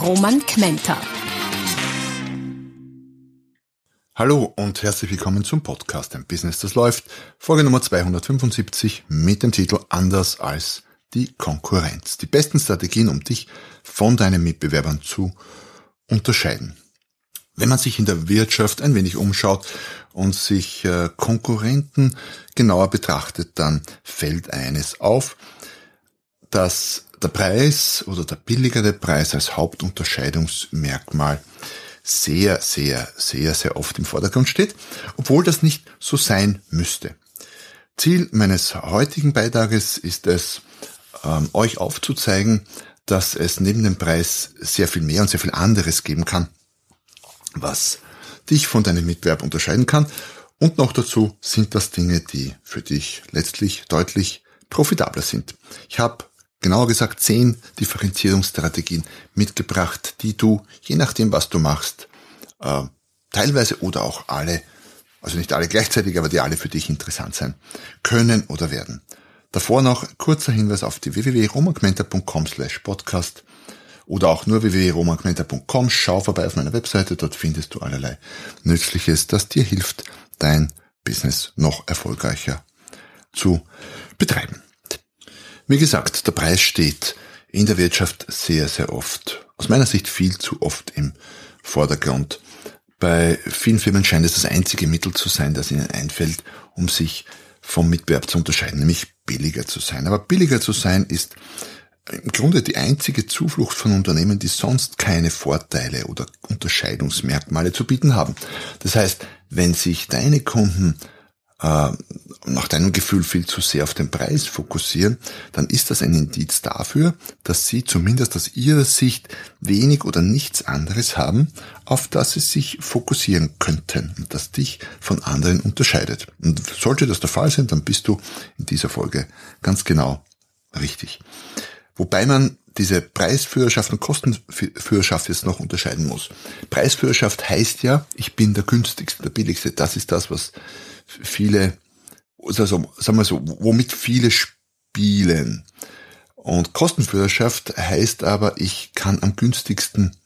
Roman Kmenter. Hallo und herzlich willkommen zum Podcast Ein Business, das läuft. Folge Nummer 275 mit dem Titel Anders als die Konkurrenz. Die besten Strategien, um dich von deinen Mitbewerbern zu unterscheiden. Wenn man sich in der Wirtschaft ein wenig umschaut und sich äh, Konkurrenten genauer betrachtet, dann fällt eines auf, dass der Preis oder der billigere Preis als Hauptunterscheidungsmerkmal sehr, sehr, sehr, sehr oft im Vordergrund steht, obwohl das nicht so sein müsste. Ziel meines heutigen Beitrages ist es, ähm, euch aufzuzeigen, dass es neben dem Preis sehr viel mehr und sehr viel anderes geben kann, was dich von deinem Mitbewerb unterscheiden kann. Und noch dazu sind das Dinge, die für dich letztlich deutlich profitabler sind. Ich habe genauer gesagt zehn Differenzierungsstrategien mitgebracht, die du, je nachdem was du machst, äh, teilweise oder auch alle, also nicht alle gleichzeitig, aber die alle für dich interessant sein können oder werden. Davor noch kurzer Hinweis auf die www.romagmenta.com slash podcast oder auch nur www.romagmenta.com. Schau vorbei auf meiner Webseite, dort findest du allerlei Nützliches, das dir hilft, dein Business noch erfolgreicher zu betreiben. Wie gesagt, der Preis steht in der Wirtschaft sehr, sehr oft, aus meiner Sicht viel zu oft im Vordergrund. Bei vielen Firmen scheint es das einzige Mittel zu sein, das ihnen einfällt, um sich vom Mitbewerb zu unterscheiden, nämlich billiger zu sein. Aber billiger zu sein ist im Grunde die einzige Zuflucht von Unternehmen, die sonst keine Vorteile oder Unterscheidungsmerkmale zu bieten haben. Das heißt, wenn sich deine Kunden äh, nach deinem Gefühl viel zu sehr auf den Preis fokussieren, dann ist das ein Indiz dafür, dass sie zumindest aus ihrer Sicht wenig oder nichts anderes haben, auf das sie sich fokussieren könnten und das dich von anderen unterscheidet. Und sollte das der Fall sein, dann bist du in dieser Folge ganz genau richtig. Wobei man diese Preisführerschaft und Kostenführerschaft jetzt noch unterscheiden muss. Preisführerschaft heißt ja, ich bin der günstigste, der billigste. Das ist das, was viele, also sagen wir so, womit viele spielen. Und Kostenführerschaft heißt aber, ich kann am günstigsten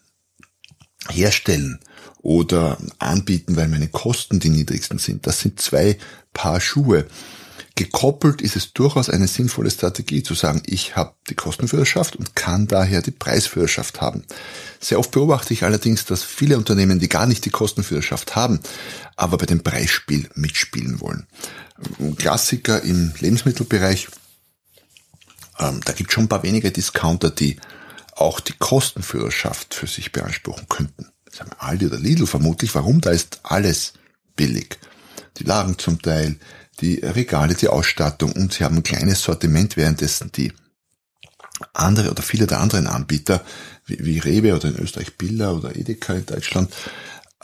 herstellen oder anbieten, weil meine Kosten die niedrigsten sind. Das sind zwei Paar Schuhe. Gekoppelt ist es durchaus eine sinnvolle Strategie zu sagen, ich habe die Kostenführerschaft und kann daher die Preisführerschaft haben. Sehr oft beobachte ich allerdings, dass viele Unternehmen, die gar nicht die Kostenführerschaft haben, aber bei dem Preisspiel mitspielen wollen. Klassiker im Lebensmittelbereich, ähm, da gibt es schon ein paar wenige Discounter, die auch die Kostenführerschaft für sich beanspruchen könnten. Das haben Aldi oder Lidl vermutlich. Warum? Da ist alles billig. Die Lagen zum Teil, die Regale, die Ausstattung und sie haben ein kleines Sortiment, währenddessen die andere oder viele der anderen Anbieter, wie, wie Rewe oder in Österreich Billa oder Edeka in Deutschland,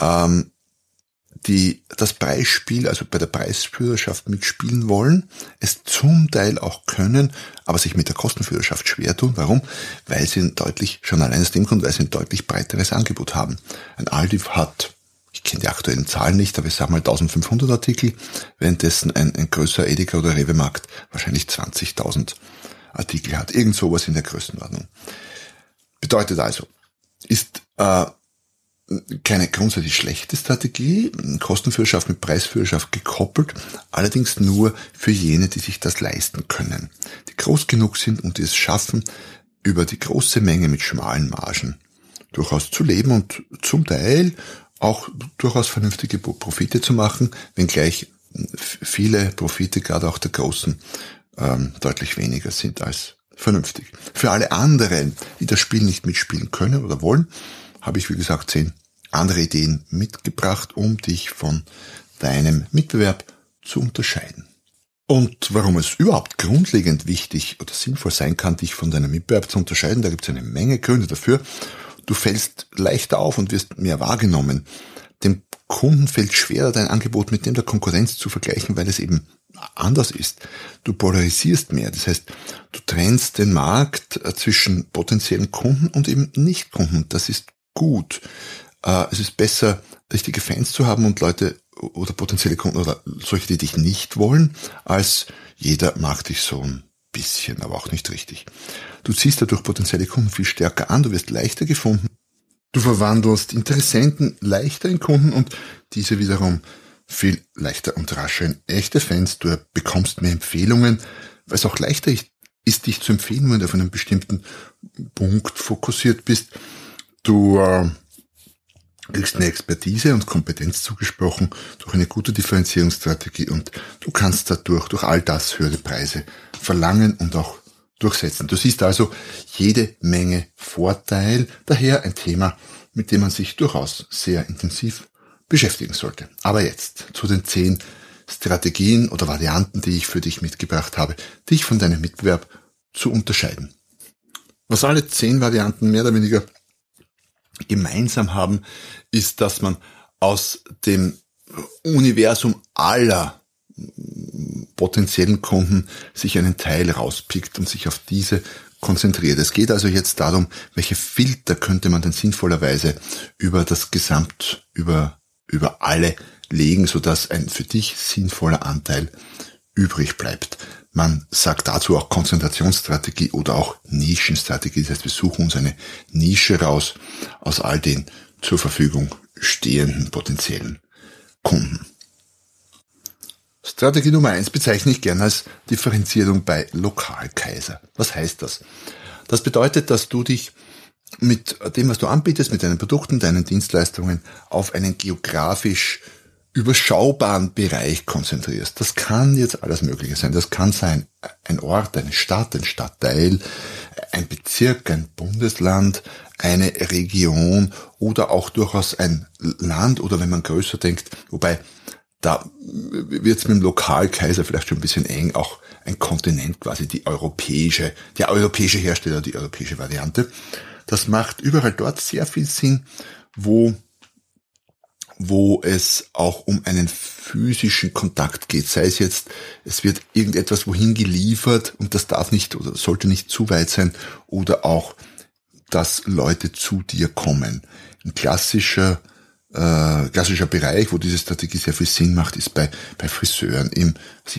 ähm, die das Preisspiel, also bei der Preisführerschaft mitspielen wollen, es zum Teil auch können, aber sich mit der Kostenführerschaft schwer tun. Warum? Weil sie ein deutlich, schon allein aus dem Grund, weil sie ein deutlich breiteres Angebot haben. Ein Aldi hat kenne die aktuellen Zahlen nicht, aber ich sage mal 1500 Artikel, währenddessen ein, ein größer Edeka oder Rewe-Markt wahrscheinlich 20.000 Artikel hat. Irgend sowas in der Größenordnung. Bedeutet also, ist äh, keine grundsätzlich schlechte Strategie, Kostenführerschaft mit Preisführerschaft gekoppelt, allerdings nur für jene, die sich das leisten können, die groß genug sind und die es schaffen, über die große Menge mit schmalen Margen durchaus zu leben und zum Teil auch durchaus vernünftige Profite zu machen, wenngleich viele Profite, gerade auch der großen, ähm, deutlich weniger sind als vernünftig. Für alle anderen, die das Spiel nicht mitspielen können oder wollen, habe ich, wie gesagt, zehn andere Ideen mitgebracht, um dich von deinem Mitbewerb zu unterscheiden. Und warum es überhaupt grundlegend wichtig oder sinnvoll sein kann, dich von deinem Mitbewerb zu unterscheiden, da gibt es eine Menge Gründe dafür. Du fällst leichter auf und wirst mehr wahrgenommen. Dem Kunden fällt schwerer, dein Angebot mit dem der Konkurrenz zu vergleichen, weil es eben anders ist. Du polarisierst mehr. Das heißt, du trennst den Markt äh, zwischen potenziellen Kunden und eben Nicht-Kunden. Das ist gut. Äh, es ist besser, richtige Fans zu haben und Leute oder potenzielle Kunden oder solche, die dich nicht wollen, als jeder mag dich so bisschen, aber auch nicht richtig. Du ziehst dadurch potenzielle Kunden viel stärker an, du wirst leichter gefunden, du verwandelst Interessenten leichter in Kunden und diese wiederum viel leichter und rascher in echte Fans. Du bekommst mehr Empfehlungen, weil es auch leichter ist, dich zu empfehlen, wenn du auf einen bestimmten Punkt fokussiert bist. Du äh, kriegst eine Expertise und Kompetenz zugesprochen durch eine gute Differenzierungsstrategie und du kannst dadurch durch all das höhere Preise verlangen und auch durchsetzen. Du siehst also jede Menge Vorteil, daher ein Thema, mit dem man sich durchaus sehr intensiv beschäftigen sollte. Aber jetzt zu den zehn Strategien oder Varianten, die ich für dich mitgebracht habe, dich von deinem Mitbewerb zu unterscheiden. Was alle zehn Varianten mehr oder weniger gemeinsam haben, ist, dass man aus dem Universum aller potenziellen Kunden sich einen Teil rauspickt und sich auf diese konzentriert. Es geht also jetzt darum, welche Filter könnte man denn sinnvollerweise über das Gesamt, über, über alle legen, sodass ein für dich sinnvoller Anteil übrig bleibt. Man sagt dazu auch Konzentrationsstrategie oder auch Nischenstrategie. Das heißt, wir suchen uns eine Nische raus aus all den zur Verfügung stehenden potenziellen Kunden. Strategie Nummer eins bezeichne ich gerne als Differenzierung bei Lokalkaiser. Was heißt das? Das bedeutet, dass du dich mit dem, was du anbietest, mit deinen Produkten, deinen Dienstleistungen auf einen geografisch überschaubaren Bereich konzentrierst. Das kann jetzt alles Mögliche sein. Das kann sein ein Ort, eine Stadt, ein Stadtteil, ein Bezirk, ein Bundesland, eine Region oder auch durchaus ein Land oder wenn man größer denkt, wobei da wird es mit dem Lokalkaiser vielleicht schon ein bisschen eng, auch ein Kontinent quasi, die europäische, der europäische Hersteller, die europäische Variante. Das macht überall dort sehr viel Sinn, wo wo es auch um einen physischen Kontakt geht. Sei es jetzt, es wird irgendetwas wohin geliefert und das darf nicht oder sollte nicht zu weit sein oder auch, dass Leute zu dir kommen. Ein klassischer äh, klassischer Bereich, wo diese Strategie sehr viel Sinn macht, ist bei, bei Friseuren, im,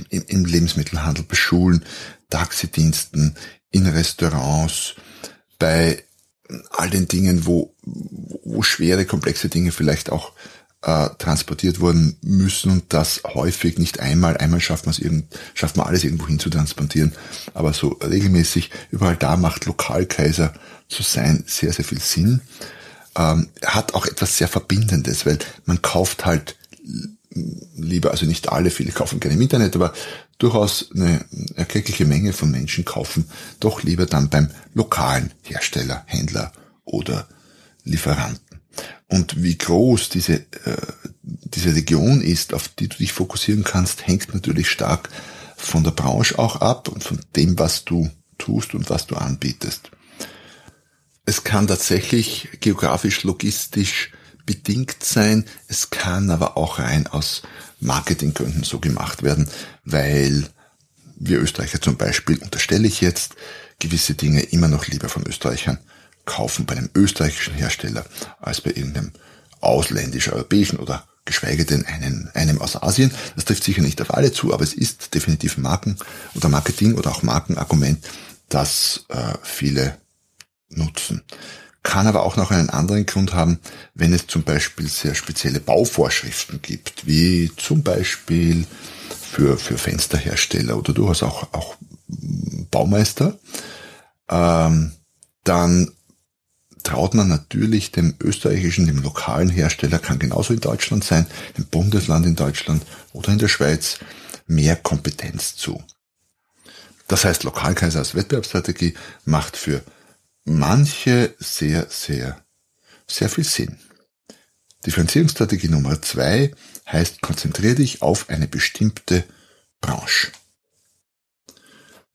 im, im Lebensmittelhandel, bei Schulen, Taxidiensten, in Restaurants, bei all den Dingen, wo, wo schwere, komplexe Dinge vielleicht auch äh, transportiert worden müssen und das häufig nicht einmal, einmal schafft man es schafft man alles irgendwo hin zu transportieren, aber so regelmäßig überall da macht Lokalkaiser zu sein sehr, sehr viel Sinn. Ähm, hat auch etwas sehr Verbindendes, weil man kauft halt lieber, also nicht alle, viele kaufen gerne im Internet, aber durchaus eine erkleckliche Menge von Menschen kaufen doch lieber dann beim lokalen Hersteller, Händler oder Lieferanten. Und wie groß diese, äh, diese Region ist, auf die du dich fokussieren kannst, hängt natürlich stark von der Branche auch ab und von dem, was du tust und was du anbietest. Es kann tatsächlich geografisch, logistisch bedingt sein. Es kann aber auch rein aus Marketinggründen so gemacht werden, weil wir Österreicher zum Beispiel, unterstelle ich jetzt, gewisse Dinge immer noch lieber von Österreichern kaufen bei einem österreichischen Hersteller als bei irgendeinem ausländischen, europäischen oder geschweige denn einen, einem aus Asien. Das trifft sicher nicht auf alle zu, aber es ist definitiv Marken oder Marketing oder auch Markenargument, das äh, viele nutzen. Kann aber auch noch einen anderen Grund haben, wenn es zum Beispiel sehr spezielle Bauvorschriften gibt, wie zum Beispiel für, für Fensterhersteller oder durchaus auch, auch Baumeister, ähm, dann traut man natürlich dem österreichischen, dem lokalen Hersteller, kann genauso in Deutschland sein, im Bundesland in Deutschland oder in der Schweiz, mehr Kompetenz zu. Das heißt, Lokalkaiser als Wettbewerbsstrategie macht für manche sehr, sehr, sehr viel Sinn. Differenzierungsstrategie Nummer zwei heißt, konzentriere dich auf eine bestimmte Branche.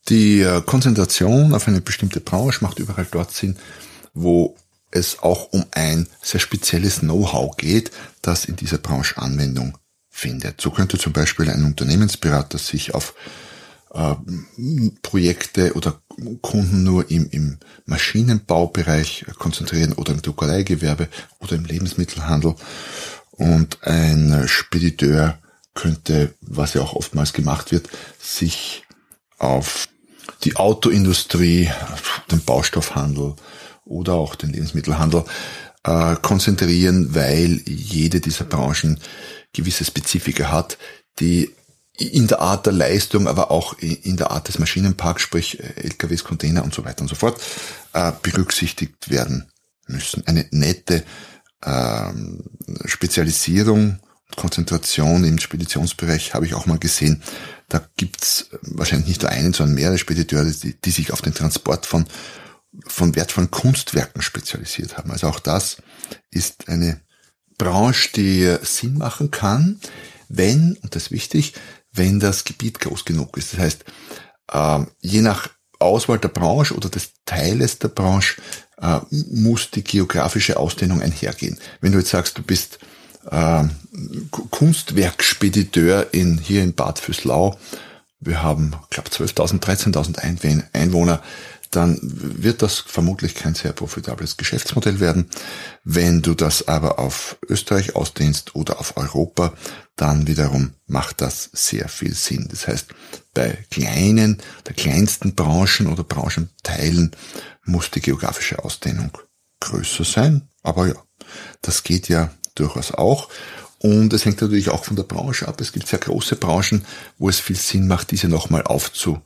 Die äh, Konzentration auf eine bestimmte Branche macht überall dort Sinn, wo es auch um ein sehr spezielles Know-how geht, das in dieser Branche Anwendung findet. So könnte zum Beispiel ein Unternehmensberater sich auf äh, Projekte oder Kunden nur im, im Maschinenbaubereich konzentrieren oder im Druckereigewerbe oder im Lebensmittelhandel. Und ein Spediteur könnte, was ja auch oftmals gemacht wird, sich auf die Autoindustrie, den Baustoffhandel oder auch den Lebensmittelhandel äh, konzentrieren, weil jede dieser Branchen gewisse Spezifika hat, die in der Art der Leistung, aber auch in der Art des Maschinenparks, sprich äh, LKWs, Container und so weiter und so fort, äh, berücksichtigt werden müssen. Eine nette ähm, Spezialisierung und Konzentration im Speditionsbereich habe ich auch mal gesehen. Da gibt's wahrscheinlich nicht nur einen, sondern mehrere Spediteure, die, die sich auf den Transport von, von wertvollen Kunstwerken spezialisiert haben. Also auch das ist eine Branche, die Sinn machen kann, wenn, und das ist wichtig, wenn das Gebiet groß genug ist. Das heißt, äh, je nach Auswahl der Branche oder des Teiles der Branche äh, muss die geografische Ausdehnung einhergehen. Wenn du jetzt sagst, du bist äh, Kunstwerkspediteur in, hier in Bad Füßlau, wir haben, glaube, 12.000, 13.000 Einwohner, dann wird das vermutlich kein sehr profitables Geschäftsmodell werden. Wenn du das aber auf Österreich ausdehnst oder auf Europa, dann wiederum macht das sehr viel Sinn. Das heißt, bei kleinen, der kleinsten Branchen oder Branchenteilen muss die geografische Ausdehnung größer sein. Aber ja, das geht ja durchaus auch. Und es hängt natürlich auch von der Branche ab. Es gibt sehr große Branchen, wo es viel Sinn macht, diese nochmal aufzu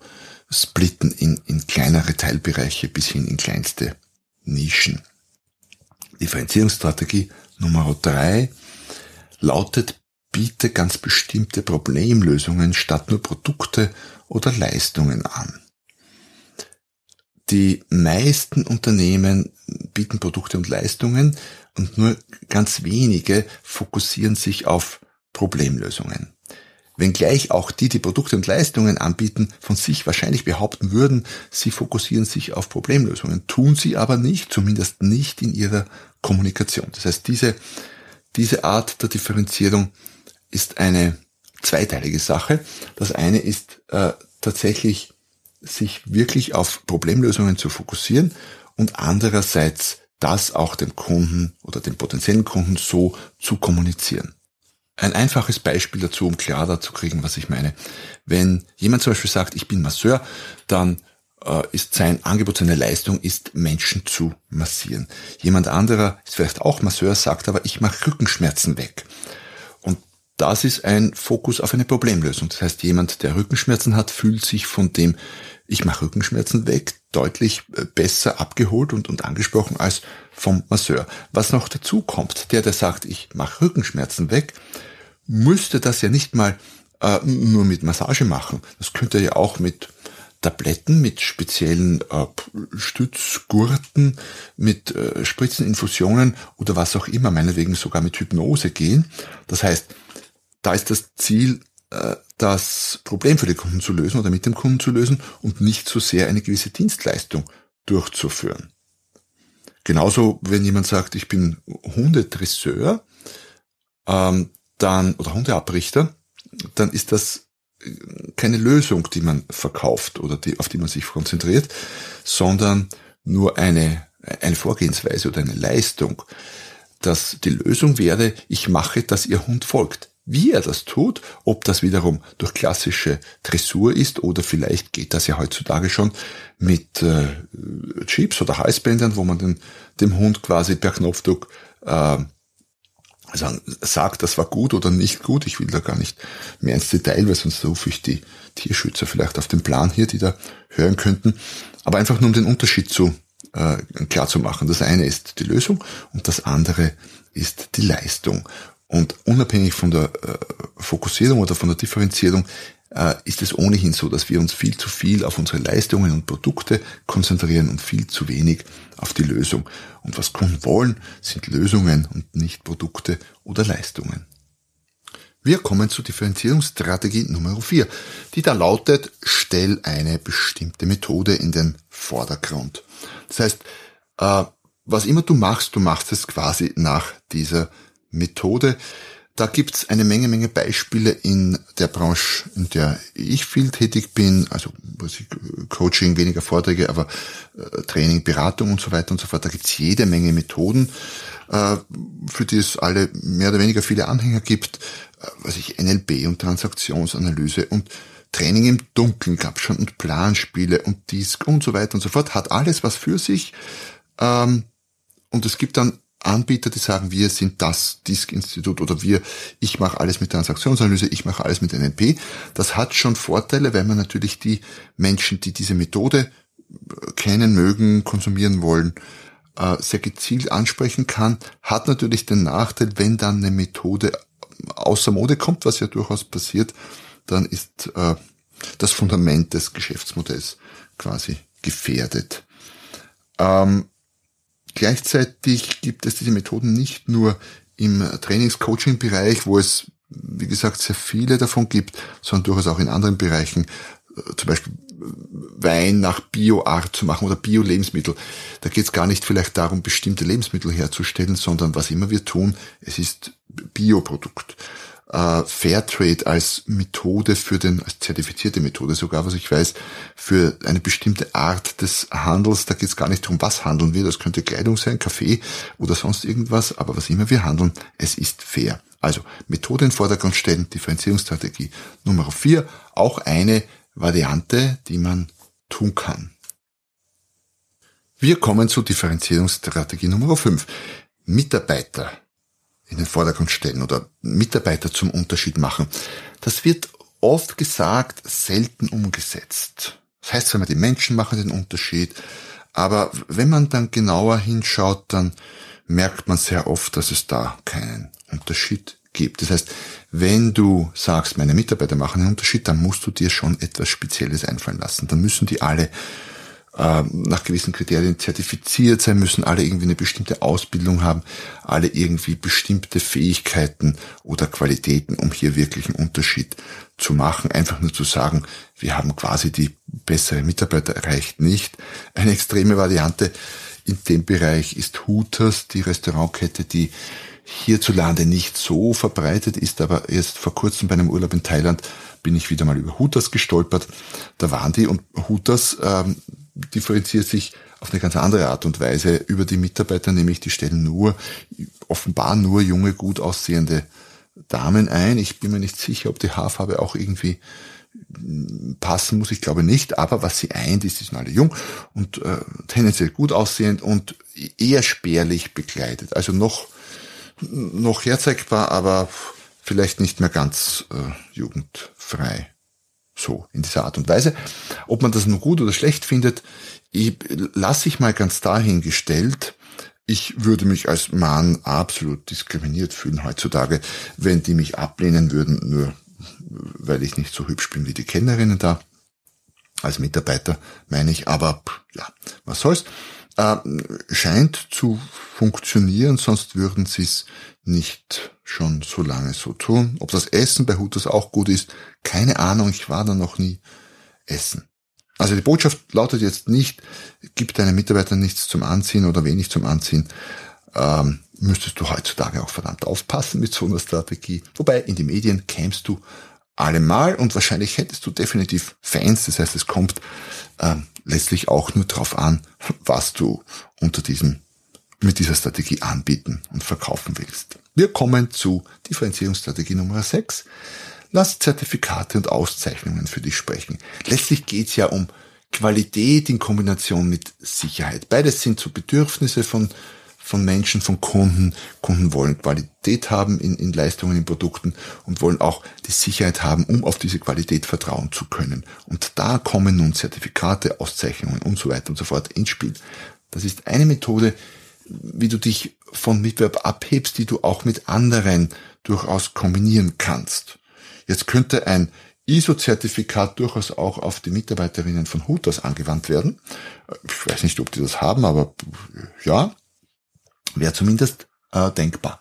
splitten in, in kleinere Teilbereiche bis hin in kleinste Nischen. Differenzierungsstrategie Nummer drei lautet, biete ganz bestimmte Problemlösungen statt nur Produkte oder Leistungen an. Die meisten Unternehmen bieten Produkte und Leistungen und nur ganz wenige fokussieren sich auf Problemlösungen wenngleich auch die, die Produkte und Leistungen anbieten, von sich wahrscheinlich behaupten würden, sie fokussieren sich auf Problemlösungen, tun sie aber nicht, zumindest nicht in ihrer Kommunikation. Das heißt, diese, diese Art der Differenzierung ist eine zweiteilige Sache. Das eine ist äh, tatsächlich, sich wirklich auf Problemlösungen zu fokussieren und andererseits das auch dem Kunden oder dem potenziellen Kunden so zu kommunizieren. Ein einfaches Beispiel dazu, um klarer zu kriegen, was ich meine. Wenn jemand zum Beispiel sagt, ich bin Masseur, dann äh, ist sein Angebot, seine Leistung ist, Menschen zu massieren. Jemand anderer ist vielleicht auch Masseur, sagt aber, ich mache Rückenschmerzen weg. Und das ist ein Fokus auf eine Problemlösung. Das heißt, jemand, der Rückenschmerzen hat, fühlt sich von dem, ich mache Rückenschmerzen weg, deutlich äh, besser abgeholt und, und angesprochen als vom Masseur. Was noch dazu kommt, der, der sagt, ich mache Rückenschmerzen weg, müsste das ja nicht mal äh, nur mit Massage machen. Das könnte er ja auch mit Tabletten, mit speziellen äh, Stützgurten, mit äh, Spritzeninfusionen oder was auch immer, meinetwegen sogar mit Hypnose gehen. Das heißt, da ist das Ziel, das Problem für den Kunden zu lösen oder mit dem Kunden zu lösen und nicht so sehr eine gewisse Dienstleistung durchzuführen. Genauso, wenn jemand sagt, ich bin Hundedresseur, ähm, dann, oder Hundeabrichter, dann ist das keine Lösung, die man verkauft oder die, auf die man sich konzentriert, sondern nur eine, eine Vorgehensweise oder eine Leistung. Dass die Lösung wäre, ich mache, dass Ihr Hund folgt. Wie er das tut, ob das wiederum durch klassische Dressur ist oder vielleicht geht das ja heutzutage schon mit äh, Chips oder Halsbändern, wo man den, dem Hund quasi per Knopfdruck äh, sagen, sagt, das war gut oder nicht gut. Ich will da gar nicht mehr ins Detail, weil sonst rufe ich die Tierschützer vielleicht auf den Plan hier, die da hören könnten. Aber einfach nur um den Unterschied zu äh, klar zu machen. Das eine ist die Lösung und das andere ist die Leistung. Und unabhängig von der äh, Fokussierung oder von der Differenzierung äh, ist es ohnehin so, dass wir uns viel zu viel auf unsere Leistungen und Produkte konzentrieren und viel zu wenig auf die Lösung. Und was Kunden wollen, sind Lösungen und nicht Produkte oder Leistungen. Wir kommen zur Differenzierungsstrategie Nummer 4, die da lautet, stell eine bestimmte Methode in den Vordergrund. Das heißt, äh, was immer du machst, du machst es quasi nach dieser Methode. Da gibt's eine Menge, Menge Beispiele in der Branche, in der ich viel tätig bin, also was ich, Coaching, weniger Vorträge, aber äh, Training, Beratung und so weiter und so fort. Da gibt's jede Menge Methoden, äh, für die es alle mehr oder weniger viele Anhänger gibt, äh, was ich NLP und Transaktionsanalyse und Training im Dunkeln gab schon und Planspiele und Disk und so weiter und so fort. Hat alles was für sich. Ähm, und es gibt dann Anbieter, die sagen, wir sind das Disk-Institut oder wir, ich mache alles mit Transaktionsanalyse, ich mache alles mit NLP. Das hat schon Vorteile, weil man natürlich die Menschen, die diese Methode äh, kennen, mögen, konsumieren wollen, äh, sehr gezielt ansprechen kann. Hat natürlich den Nachteil, wenn dann eine Methode außer Mode kommt, was ja durchaus passiert, dann ist äh, das Fundament des Geschäftsmodells quasi gefährdet. Ähm, Gleichzeitig gibt es diese Methoden nicht nur im Trainings-Coaching-Bereich, wo es, wie gesagt, sehr viele davon gibt, sondern durchaus auch in anderen Bereichen, äh, zum Beispiel Wein nach Bio-Art zu machen oder Bio-Lebensmittel. Da geht es gar nicht vielleicht darum, bestimmte Lebensmittel herzustellen, sondern was immer wir tun, es ist Bioprodukt äh, Fairtrade als Methode für den, als zertifizierte Methode sogar, was ich weiß, für eine bestimmte Art des Handels. Da geht es gar nicht darum, was handeln wir. Das könnte Kleidung sein, Kaffee oder sonst irgendwas. Aber was immer wir handeln, es ist fair. Also Methode in Vordergrund stellen, Differenzierungsstrategie Nummer vier, auch eine Variante, die man tun kann. Wir kommen zu Differenzierungsstrategie Nummer 5. Mitarbeiter in den Vordergrund stellen oder Mitarbeiter zum Unterschied machen. Das wird oft gesagt, selten umgesetzt. Das heißt zwar, die Menschen machen den Unterschied, aber wenn man dann genauer hinschaut, dann merkt man sehr oft, dass es da keinen Unterschied gibt. Das heißt, wenn du sagst, meine Mitarbeiter machen einen Unterschied, dann musst du dir schon etwas Spezielles einfallen lassen. Dann müssen die alle nach gewissen Kriterien zertifiziert sein, müssen alle irgendwie eine bestimmte Ausbildung haben, alle irgendwie bestimmte Fähigkeiten oder Qualitäten, um hier wirklich einen Unterschied zu machen. Einfach nur zu sagen, wir haben quasi die bessere Mitarbeiter erreicht nicht. Eine extreme Variante in dem Bereich ist Hooters, die Restaurantkette, die hierzulande nicht so verbreitet ist, aber erst vor kurzem bei einem Urlaub in Thailand bin ich wieder mal über Hooters gestolpert. Da waren die und Hooters ähm, differenziert sich auf eine ganz andere Art und Weise über die Mitarbeiter, nämlich die stellen nur, offenbar nur junge, gut aussehende Damen ein. Ich bin mir nicht sicher, ob die Haarfarbe auch irgendwie passen muss, ich glaube nicht, aber was sie eint, ist, die sind alle jung und äh, tendenziell gut aussehend und eher spärlich bekleidet. Also noch, noch herzeigbar, aber vielleicht nicht mehr ganz äh, jugendfrei. So, in dieser Art und Weise. Ob man das nun gut oder schlecht findet, lasse ich mal ganz dahingestellt. Ich würde mich als Mann absolut diskriminiert fühlen heutzutage, wenn die mich ablehnen würden, nur weil ich nicht so hübsch bin wie die Kennerinnen da. Als Mitarbeiter meine ich, aber ja, was soll's. Äh, scheint zu funktionieren, sonst würden sie es nicht schon so lange so tun. Ob das Essen bei Hutus auch gut ist, keine Ahnung, ich war da noch nie essen. Also die Botschaft lautet jetzt nicht, gib deinen Mitarbeitern nichts zum Anziehen oder wenig zum Anziehen. Ähm, müsstest du heutzutage auch verdammt aufpassen mit so einer Strategie. Wobei in die Medien kämst du allemal und wahrscheinlich hättest du definitiv Fans. Das heißt, es kommt ähm, letztlich auch nur darauf an, was du unter diesem mit dieser Strategie anbieten und verkaufen willst. Wir kommen zu Differenzierungsstrategie Nummer 6. Lass Zertifikate und Auszeichnungen für dich sprechen. Letztlich geht es ja um Qualität in Kombination mit Sicherheit. Beides sind so Bedürfnisse von, von Menschen, von Kunden. Kunden wollen Qualität haben in, in Leistungen, in Produkten und wollen auch die Sicherheit haben, um auf diese Qualität vertrauen zu können. Und da kommen nun Zertifikate, Auszeichnungen und so weiter und so fort ins Spiel. Das ist eine Methode, wie du dich von Mitbewerb abhebst, die du auch mit anderen durchaus kombinieren kannst. Jetzt könnte ein ISO-Zertifikat durchaus auch auf die Mitarbeiterinnen von Hooters angewandt werden. Ich weiß nicht, ob die das haben, aber ja, wäre zumindest äh, denkbar.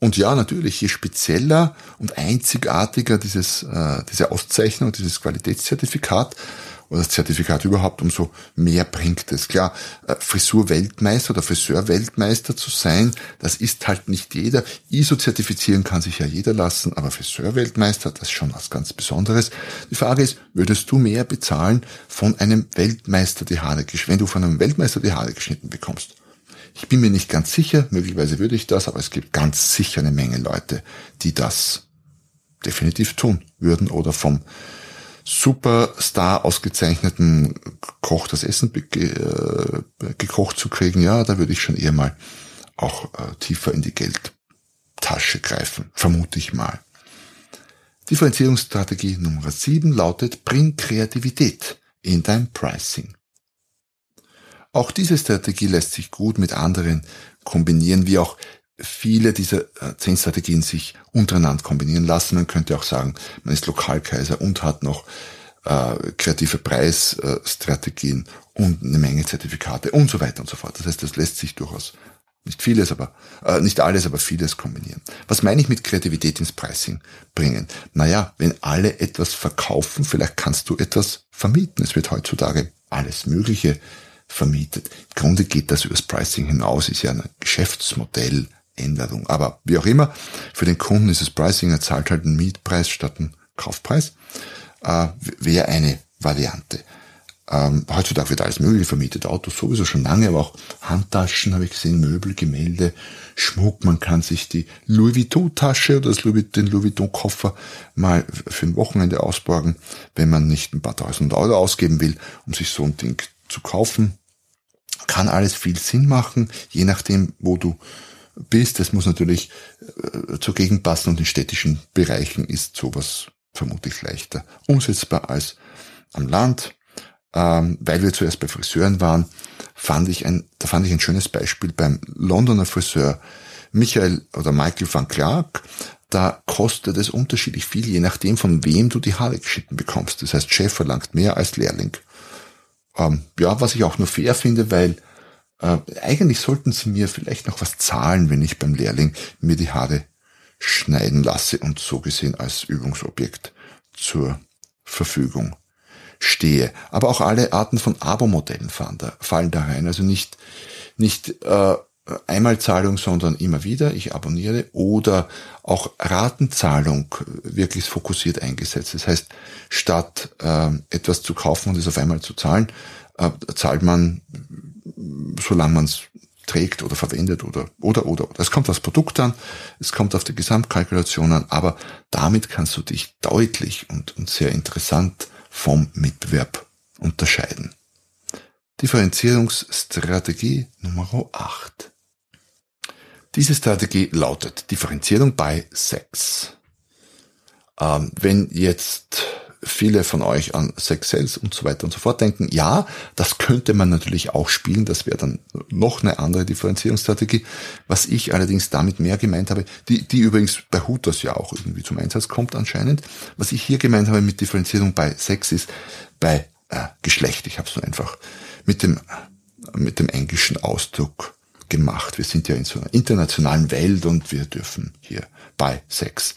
Und ja, natürlich, je spezieller und einzigartiger dieses, äh, diese Auszeichnung, dieses Qualitätszertifikat oder das Zertifikat überhaupt, umso mehr bringt es. Klar, äh, Frisur-Weltmeister oder Friseur-Weltmeister zu sein, das ist halt nicht jeder. ISO zertifizieren kann sich ja jeder lassen, aber Friseur-Weltmeister, das ist schon was ganz Besonderes. Die Frage ist, würdest du mehr bezahlen von einem Weltmeister die Haare geschnitten, wenn du von einem Weltmeister die Haare geschnitten bekommst? Ich bin mir nicht ganz sicher, möglicherweise würde ich das, aber es gibt ganz sicher eine Menge Leute, die das definitiv tun würden oder vom Superstar ausgezeichneten Koch das Essen äh, gekocht zu kriegen, ja, da würde ich schon eher mal auch äh, tiefer in die Geldtasche greifen, vermute ich mal. Differenzierungsstrategie Nummer 7 lautet, bring Kreativität in dein Pricing. Auch diese Strategie lässt sich gut mit anderen kombinieren, wie auch viele dieser äh, zehn Strategien sich untereinander kombinieren lassen. Man könnte auch sagen, man ist Lokalkaiser und hat noch äh, kreative Preisstrategien und eine Menge Zertifikate und so weiter und so fort. Das heißt, das lässt sich durchaus nicht vieles, aber äh, nicht alles, aber vieles kombinieren. Was meine ich mit Kreativität ins Pricing bringen? Naja, wenn alle etwas verkaufen, vielleicht kannst du etwas vermieten. Es wird heutzutage alles Mögliche vermietet. Im Grunde geht das übers Pricing hinaus, ist ja ein Geschäftsmodell, Änderung. Aber wie auch immer, für den Kunden ist das Pricing, er zahlt halt einen Mietpreis statt einen Kaufpreis, äh, wäre eine Variante. Ähm, heutzutage wird alles mögliche vermietet, Autos sowieso schon lange, aber auch Handtaschen habe ich gesehen, Möbel, Gemälde, Schmuck. Man kann sich die Louis Vuitton-Tasche oder Louis, den Louis Vuitton-Koffer mal für ein Wochenende ausborgen, wenn man nicht ein paar tausend Euro ausgeben will, um sich so ein Ding zu kaufen. Kann alles viel Sinn machen, je nachdem, wo du bist. Das muss natürlich äh, zur Gegend passen und in städtischen Bereichen ist sowas vermutlich leichter umsetzbar als am Land. Ähm, weil wir zuerst bei Friseuren waren, fand ich ein, da fand ich ein schönes Beispiel beim Londoner Friseur Michael oder Michael van Clark. Da kostet es unterschiedlich viel, je nachdem, von wem du die Haare geschnitten bekommst. Das heißt, Chef verlangt mehr als Lehrling. Ähm, ja, was ich auch nur fair finde, weil äh, eigentlich sollten sie mir vielleicht noch was zahlen, wenn ich beim Lehrling mir die Haare schneiden lasse und so gesehen als Übungsobjekt zur Verfügung stehe. Aber auch alle Arten von Abo-Modellen fallen da, rein. Also nicht, nicht äh, Einmalzahlung, sondern immer wieder, ich abonniere oder auch Ratenzahlung wirklich fokussiert eingesetzt. Das heißt, statt äh, etwas zu kaufen und es auf einmal zu zahlen, äh, zahlt man solange man es trägt oder verwendet oder, oder, oder. Es kommt aufs Produkt an, es kommt auf die Gesamtkalkulation an, aber damit kannst du dich deutlich und, und sehr interessant vom Mitbewerb unterscheiden. Differenzierungsstrategie Nummer 8. Diese Strategie lautet Differenzierung bei Sex. Ähm, wenn jetzt viele von euch an Sex Sales und so weiter und so fort denken, ja, das könnte man natürlich auch spielen, das wäre dann noch eine andere Differenzierungsstrategie. Was ich allerdings damit mehr gemeint habe, die, die übrigens bei Hooters ja auch irgendwie zum Einsatz kommt anscheinend, was ich hier gemeint habe mit Differenzierung bei Sex ist bei äh, Geschlecht. Ich habe es nur einfach mit dem, mit dem englischen Ausdruck gemacht. Wir sind ja in so einer internationalen Welt und wir dürfen hier bei Sex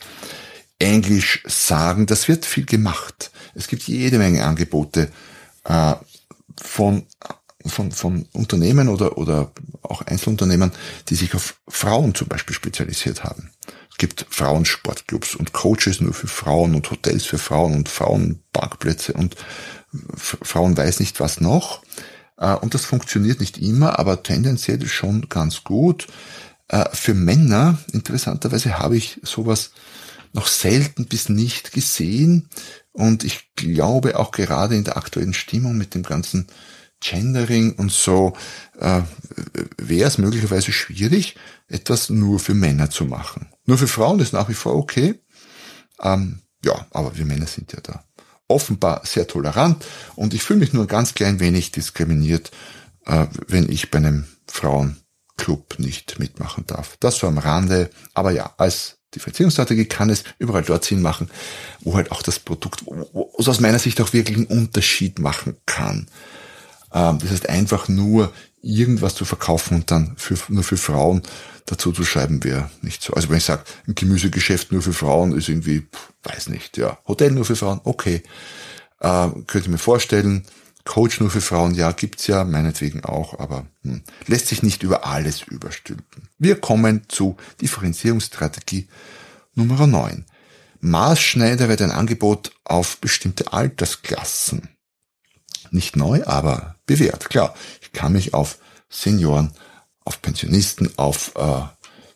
Englisch sagen. Das wird viel gemacht. Es gibt jede Menge Angebote äh, von, von, von Unternehmen oder, oder auch Einzelunternehmen, die sich auf Frauen zum Beispiel spezialisiert haben. Es gibt Frauensportclubs und Coaches nur für Frauen und Hotels für Frauen und Frauenparkplätze und Frauen weiß nicht was noch. Äh, und das funktioniert nicht immer, aber tendenziell schon ganz gut. Äh, für Männer, interessanterweise habe ich sowas noch selten bis nicht gesehen. Und ich glaube auch gerade in der aktuellen Stimmung mit dem ganzen Gendering und so äh, wäre es möglicherweise schwierig, etwas nur für Männer zu machen. Nur für Frauen ist nach wie vor okay. Ähm, ja, aber wir Männer sind ja da offenbar sehr tolerant und ich fühle mich nur ein ganz klein wenig diskriminiert, äh, wenn ich bei einem Frauenclub nicht mitmachen darf. Das so am Rande, aber ja, als Differenzierungsstrategie kann es überall dort Sinn machen, wo halt auch das Produkt, wo es aus meiner Sicht auch wirklich einen Unterschied machen kann. Ähm, das heißt, einfach nur irgendwas zu verkaufen und dann für, nur für Frauen dazu zu schreiben, wäre nicht so. Also wenn ich sage, ein Gemüsegeschäft nur für Frauen ist irgendwie, weiß nicht, ja, Hotel nur für Frauen, okay. Äh, könnte mir vorstellen, Coach nur für Frauen, ja, gibt's ja, meinetwegen auch, aber hm, lässt sich nicht über alles überstülpen. Wir kommen zu Differenzierungsstrategie Nummer 9. Maßschneidere dein Angebot auf bestimmte Altersklassen. Nicht neu, aber bewährt. Klar, ich kann mich auf Senioren, auf Pensionisten, auf äh,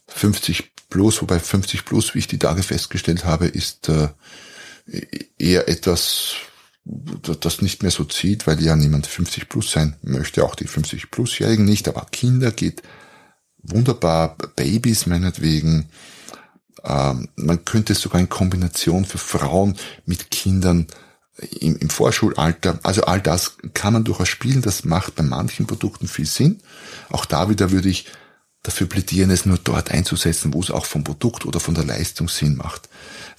50 plus, wobei 50 plus, wie ich die Tage festgestellt habe, ist äh, eher etwas, das nicht mehr so zieht, weil ja niemand 50 plus sein möchte, auch die 50 plusjährigen nicht, aber Kinder geht wunderbar, Babys meinetwegen. Ähm, man könnte es sogar in Kombination für Frauen mit Kindern im, im Vorschulalter, also all das kann man durchaus spielen, das macht bei manchen Produkten viel Sinn. Auch da wieder würde ich dafür plädieren, es nur dort einzusetzen, wo es auch vom Produkt oder von der Leistung Sinn macht.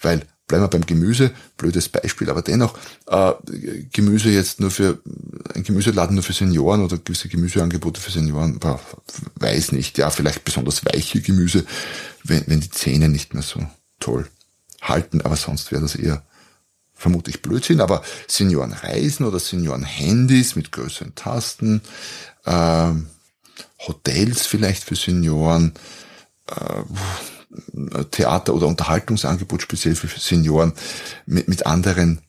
Weil bleiben wir beim Gemüse, blödes Beispiel, aber dennoch äh, Gemüse jetzt nur für ein Gemüseladen nur für Senioren oder gewisse Gemüseangebote für Senioren, boah, weiß nicht, ja, vielleicht besonders weiche Gemüse, wenn, wenn die Zähne nicht mehr so toll halten, aber sonst wäre das eher vermutlich Blödsinn, aber Seniorenreisen oder Seniorenhandys mit größeren Tasten, äh, Hotels vielleicht für Senioren, äh, Theater- oder Unterhaltungsangebot speziell für Senioren mit, mit anderen,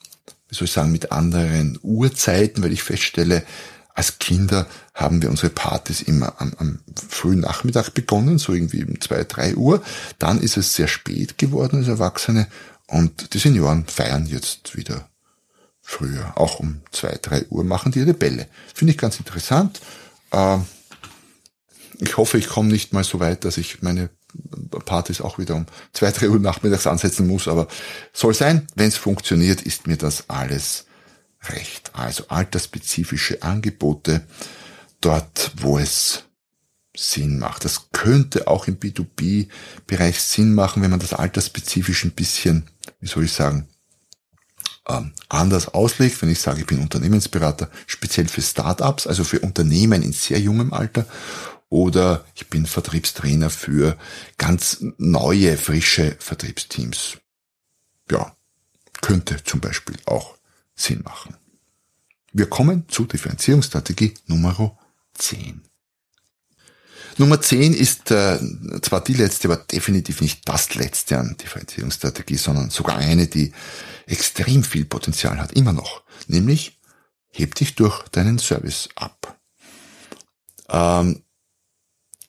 wie soll ich sagen, mit anderen Uhrzeiten, weil ich feststelle, als Kinder haben wir unsere Partys immer am, am frühen Nachmittag begonnen, so irgendwie um zwei, drei Uhr. Dann ist es sehr spät geworden als Erwachsene und die Senioren feiern jetzt wieder früher. Auch um zwei, drei Uhr machen die Rebelle. Finde ich ganz interessant. Ähm, ich hoffe, ich komme nicht mal so weit, dass ich meine Partys auch wieder um zwei, drei Uhr nachmittags ansetzen muss, aber soll sein, wenn es funktioniert, ist mir das alles recht. Also altersspezifische Angebote dort, wo es Sinn macht. Das könnte auch im B2B-Bereich Sinn machen, wenn man das altersspezifisch ein bisschen, wie soll ich sagen, ähm, anders auslegt, wenn ich sage, ich bin Unternehmensberater, speziell für Startups, also für Unternehmen in sehr jungem Alter oder ich bin Vertriebstrainer für ganz neue, frische Vertriebsteams. Ja, könnte zum Beispiel auch Sinn machen. Wir kommen zur Differenzierungsstrategie Nummer 10. Nummer 10 ist äh, zwar die letzte, aber definitiv nicht das letzte an Differenzierungsstrategie, sondern sogar eine, die extrem viel Potenzial hat, immer noch. Nämlich, heb dich durch deinen Service ab. Ähm,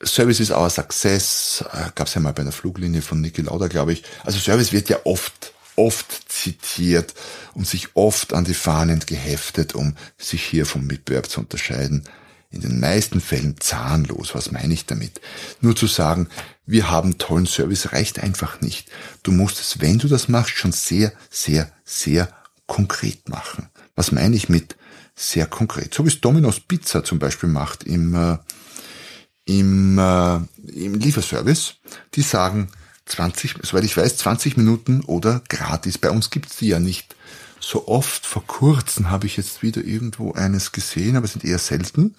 Service is our success, äh, gab es ja mal bei der Fluglinie von Niki Lauda, glaube ich. Also Service wird ja oft, oft zitiert und sich oft an die Fahnen geheftet, um sich hier vom Mitbewerb zu unterscheiden. In den meisten Fällen zahnlos. Was meine ich damit? Nur zu sagen, wir haben tollen Service reicht einfach nicht. Du musst es, wenn du das machst, schon sehr, sehr, sehr konkret machen. Was meine ich mit sehr konkret? So wie es Domino's Pizza zum Beispiel macht im äh, im, äh, im Lieferservice, die sagen 20, soweit ich weiß, 20 Minuten oder gratis. Bei uns gibt's die ja nicht so oft. Vor kurzem habe ich jetzt wieder irgendwo eines gesehen, aber sind eher selten.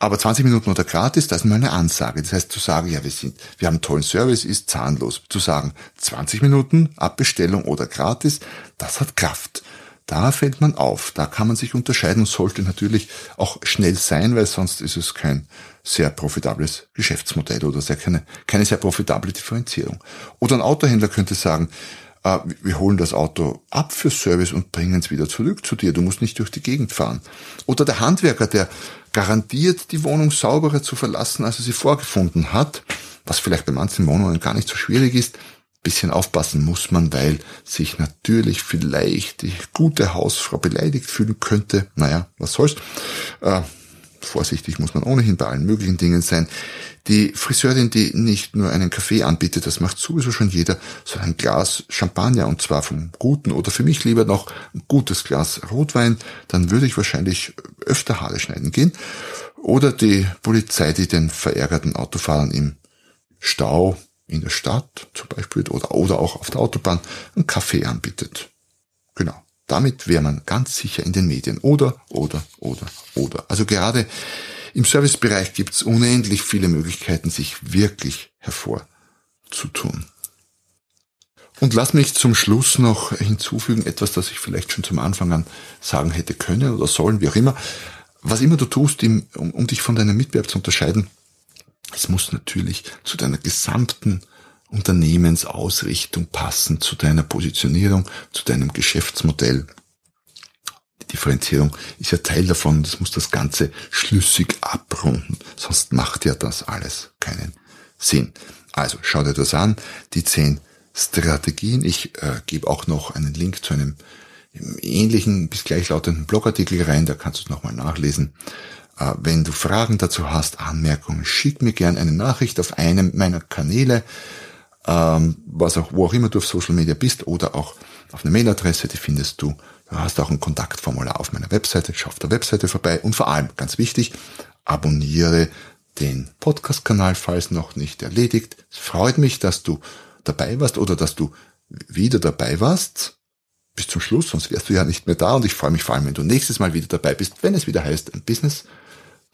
Aber 20 Minuten oder gratis, das ist mal eine Ansage. Das heißt, zu sagen, ja, wir sind, wir haben einen tollen Service, ist zahnlos. Zu sagen, 20 Minuten Abbestellung oder gratis, das hat Kraft. Da fällt man auf, da kann man sich unterscheiden und sollte natürlich auch schnell sein, weil sonst ist es kein sehr profitables Geschäftsmodell oder sehr keine, keine sehr profitable Differenzierung. Oder ein Autohändler könnte sagen, äh, wir holen das Auto ab für Service und bringen es wieder zurück zu dir. Du musst nicht durch die Gegend fahren. Oder der Handwerker, der garantiert, die Wohnung sauberer zu verlassen, als er sie vorgefunden hat, was vielleicht bei manchen Wohnungen gar nicht so schwierig ist, bisschen aufpassen muss man, weil sich natürlich vielleicht die gute Hausfrau beleidigt fühlen könnte. Naja, was soll's. Äh, vorsichtig muss man ohnehin bei allen möglichen Dingen sein. Die Friseurin, die nicht nur einen Kaffee anbietet, das macht sowieso schon jeder, sondern ein Glas Champagner und zwar vom guten oder für mich lieber noch ein gutes Glas Rotwein, dann würde ich wahrscheinlich öfter Haare schneiden gehen. Oder die Polizei, die den verärgerten Autofahrern im Stau in der Stadt zum Beispiel oder, oder auch auf der Autobahn einen Kaffee anbietet. Genau. Damit wäre man ganz sicher in den Medien. Oder, oder, oder, oder. Also gerade im Servicebereich gibt es unendlich viele Möglichkeiten, sich wirklich hervorzutun. Und lass mich zum Schluss noch hinzufügen, etwas, das ich vielleicht schon zum Anfang an sagen hätte können oder sollen, wie auch immer. Was immer du tust, um, um dich von deinem Mitbewerb zu unterscheiden, es muss natürlich zu deiner gesamten Unternehmensausrichtung passen, zu deiner Positionierung, zu deinem Geschäftsmodell. Die Differenzierung ist ja Teil davon, das muss das Ganze schlüssig abrunden, sonst macht ja das alles keinen Sinn. Also schau dir das an, die zehn Strategien. Ich äh, gebe auch noch einen Link zu einem ähnlichen bis gleichlautenden Blogartikel rein, da kannst du es nochmal nachlesen. Äh, wenn du Fragen dazu hast, Anmerkungen, schick mir gern eine Nachricht auf einem meiner Kanäle, ähm, was auch, wo auch immer du auf Social Media bist oder auch auf eine Mailadresse, die findest du. Du hast auch ein Kontaktformular auf meiner Webseite, schau auf der Webseite vorbei und vor allem, ganz wichtig, abonniere den Podcast-Kanal, falls noch nicht erledigt. Es freut mich, dass du dabei warst oder dass du wieder dabei warst. Bis zum Schluss, sonst wärst du ja nicht mehr da und ich freue mich vor allem, wenn du nächstes Mal wieder dabei bist, wenn es wieder heißt, ein Business,